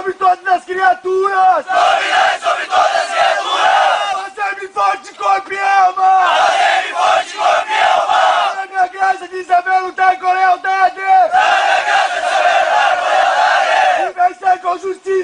sobre todas as criaturas! Dominante né? sobre todas as criaturas! Passei-me forte, corpo e alma! Passei-me forte, corpo e alma! Para minha graça de saber lutar com lealdade! Para minha graça de saber lutar com lealdade! E vencer com justiça!